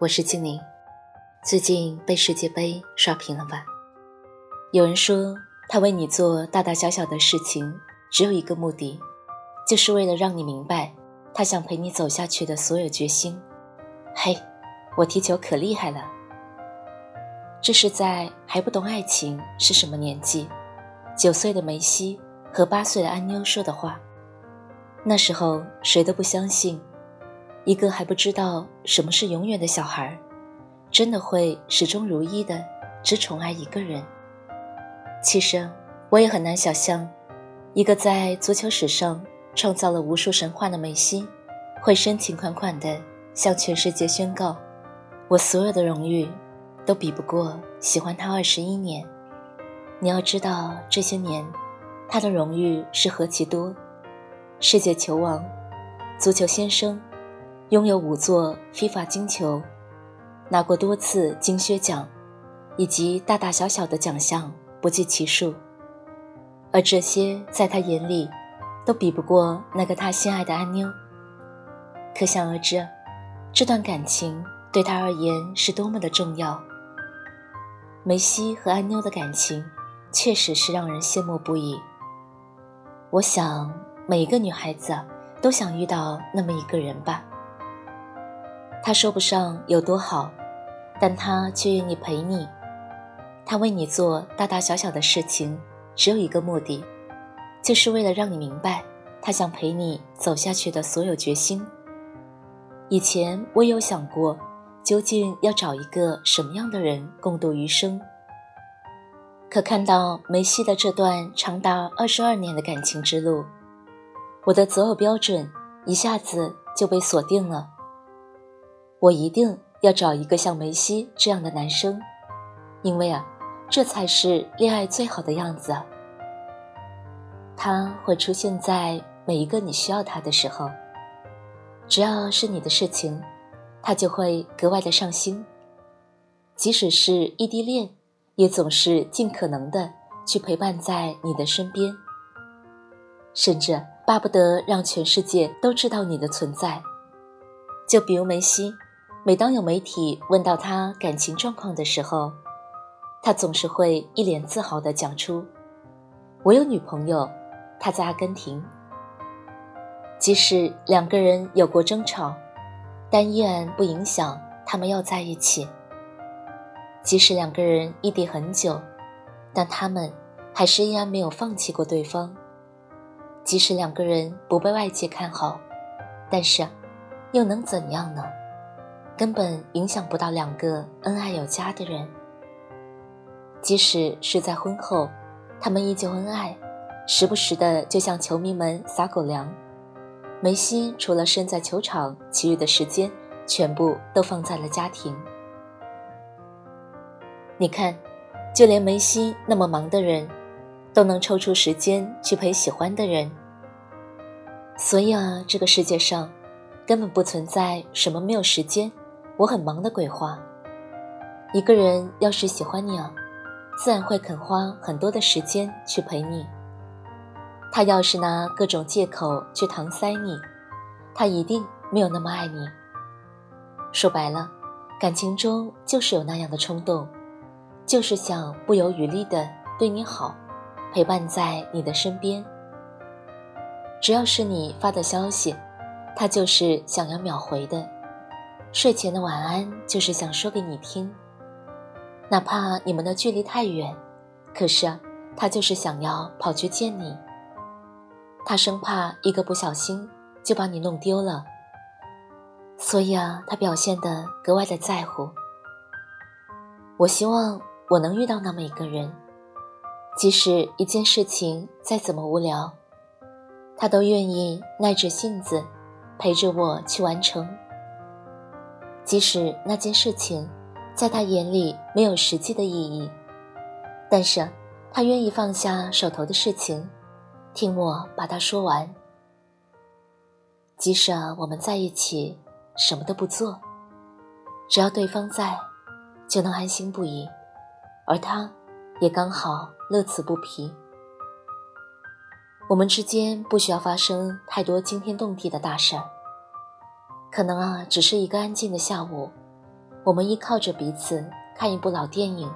我是静宁，最近被世界杯刷屏了吧？有人说他为你做大大小小的事情，只有一个目的，就是为了让你明白他想陪你走下去的所有决心。嘿，我踢球可厉害了。这是在还不懂爱情是什么年纪，九岁的梅西和八岁的安妞说的话。那时候谁都不相信。一个还不知道什么是永远的小孩，真的会始终如一的只宠爱一个人。其实我也很难想象，一个在足球史上创造了无数神话的梅西，会深情款款的向全世界宣告：我所有的荣誉都比不过喜欢他二十一年。你要知道，这些年他的荣誉是何其多：世界球王、足球先生。拥有五座 FIFA 金球，拿过多次金靴奖，以及大大小小的奖项不计其数，而这些在他眼里，都比不过那个他心爱的安妞。可想而知，这段感情对他而言是多么的重要。梅西和安妞的感情，确实是让人羡慕不已。我想，每一个女孩子都想遇到那么一个人吧。他说不上有多好，但他却愿意陪你。他为你做大大小小的事情，只有一个目的，就是为了让你明白他想陪你走下去的所有决心。以前我有想过，究竟要找一个什么样的人共度余生。可看到梅西的这段长达二十二年的感情之路，我的择偶标准一下子就被锁定了。我一定要找一个像梅西这样的男生，因为啊，这才是恋爱最好的样子。他会出现在每一个你需要他的时候，只要是你的事情，他就会格外的上心。即使是异地恋，也总是尽可能的去陪伴在你的身边，甚至巴不得让全世界都知道你的存在。就比如梅西。每当有媒体问到他感情状况的时候，他总是会一脸自豪地讲出：“我有女朋友，她在阿根廷。”即使两个人有过争吵，但依然不影响他们要在一起。即使两个人异地很久，但他们还是依然没有放弃过对方。即使两个人不被外界看好，但是又能怎样呢？根本影响不到两个恩爱有加的人。即使是在婚后，他们依旧恩爱，时不时的就向球迷们撒狗粮。梅西除了身在球场，其余的时间全部都放在了家庭。你看，就连梅西那么忙的人，都能抽出时间去陪喜欢的人。所以啊，这个世界上根本不存在什么没有时间。我很忙的鬼话。一个人要是喜欢你啊，自然会肯花很多的时间去陪你。他要是拿各种借口去搪塞你，他一定没有那么爱你。说白了，感情中就是有那样的冲动，就是想不遗余力的对你好，陪伴在你的身边。只要是你发的消息，他就是想要秒回的。睡前的晚安就是想说给你听，哪怕你们的距离太远，可是他就是想要跑去见你。他生怕一个不小心就把你弄丢了，所以啊，他表现得格外的在乎。我希望我能遇到那么一个人，即使一件事情再怎么无聊，他都愿意耐着性子陪着我去完成。即使那件事情在他眼里没有实际的意义，但是他愿意放下手头的事情，听我把它说完。即使我们在一起什么都不做，只要对方在，就能安心不已，而他也刚好乐此不疲。我们之间不需要发生太多惊天动地的大事儿。可能啊，只是一个安静的下午，我们依靠着彼此看一部老电影，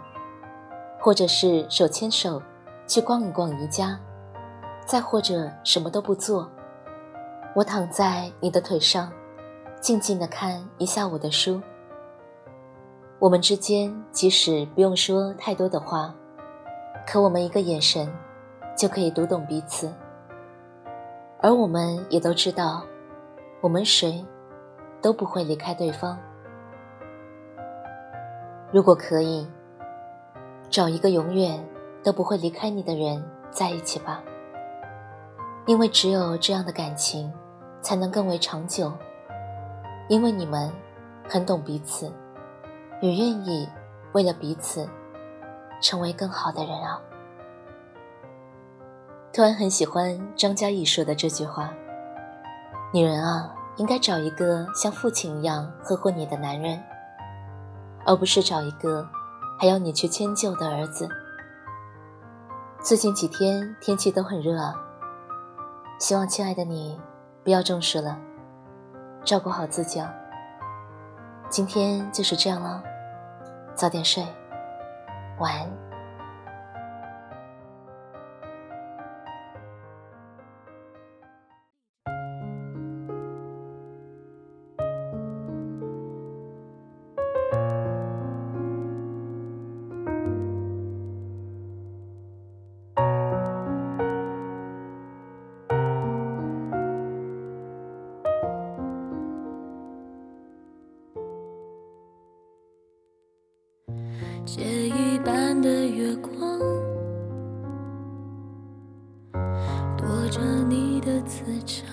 或者是手牵手去逛一逛宜家，再或者什么都不做，我躺在你的腿上，静静的看一下午的书。我们之间即使不用说太多的话，可我们一个眼神就可以读懂彼此，而我们也都知道，我们谁。都不会离开对方。如果可以，找一个永远都不会离开你的人在一起吧。因为只有这样的感情，才能更为长久。因为你们很懂彼此，也愿意为了彼此成为更好的人啊。突然很喜欢张嘉译说的这句话：“女人啊。”应该找一个像父亲一样呵护你的男人，而不是找一个还要你去迁就的儿子。最近几天天气都很热啊，希望亲爱的你不要中暑了，照顾好自己啊。今天就是这样了，早点睡，晚安。你的磁场。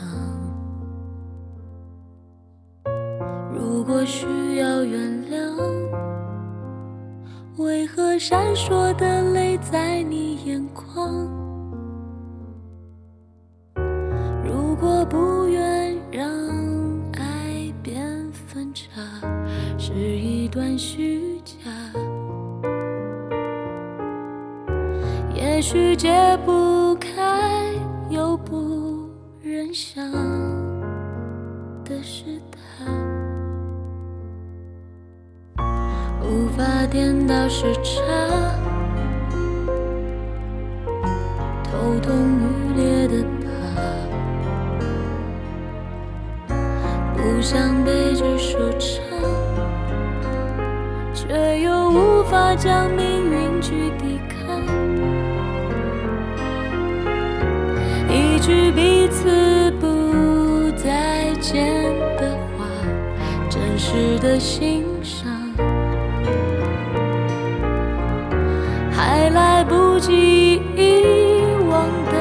如果需要原谅，为何闪烁的泪在你眼眶？如果不愿让爱变分岔，是一段虚假。也许解不开又不人想的是他，无法颠倒时差，头痛欲裂的疤，不想被这收场，却又无法将命运的心上，还来不及遗忘的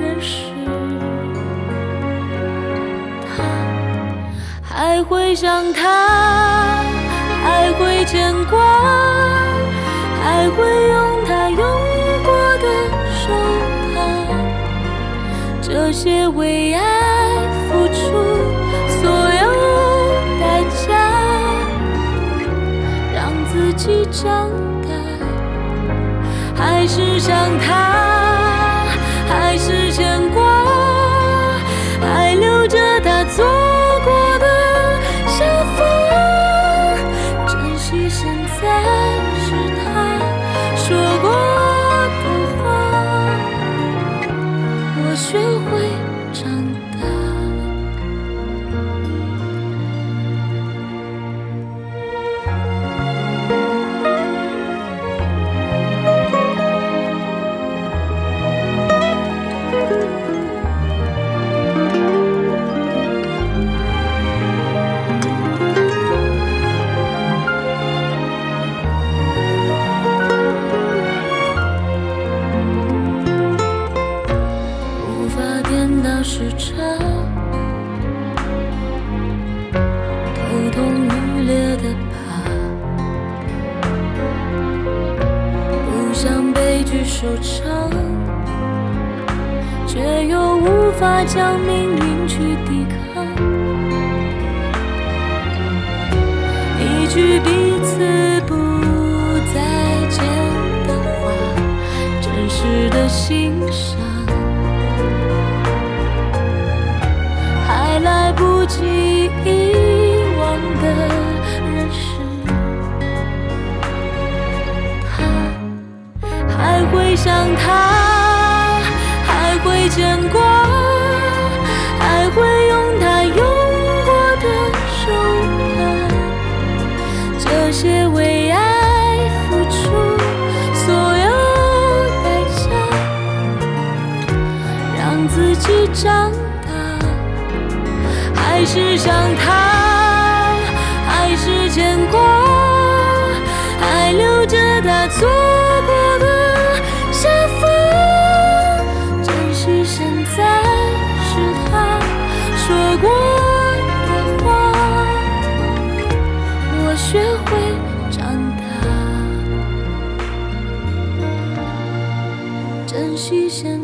人是他，还会想他，还会牵挂，还会用他用过的手帕。这些为爱自己长大，还是想他，收场，却又无法将命运去抵抗。一句彼此不再见的话，真实的欣赏，还来不及牵挂，还会用他用过的手帕。这些为爱付出所有代价，让自己长大，还是像他，去山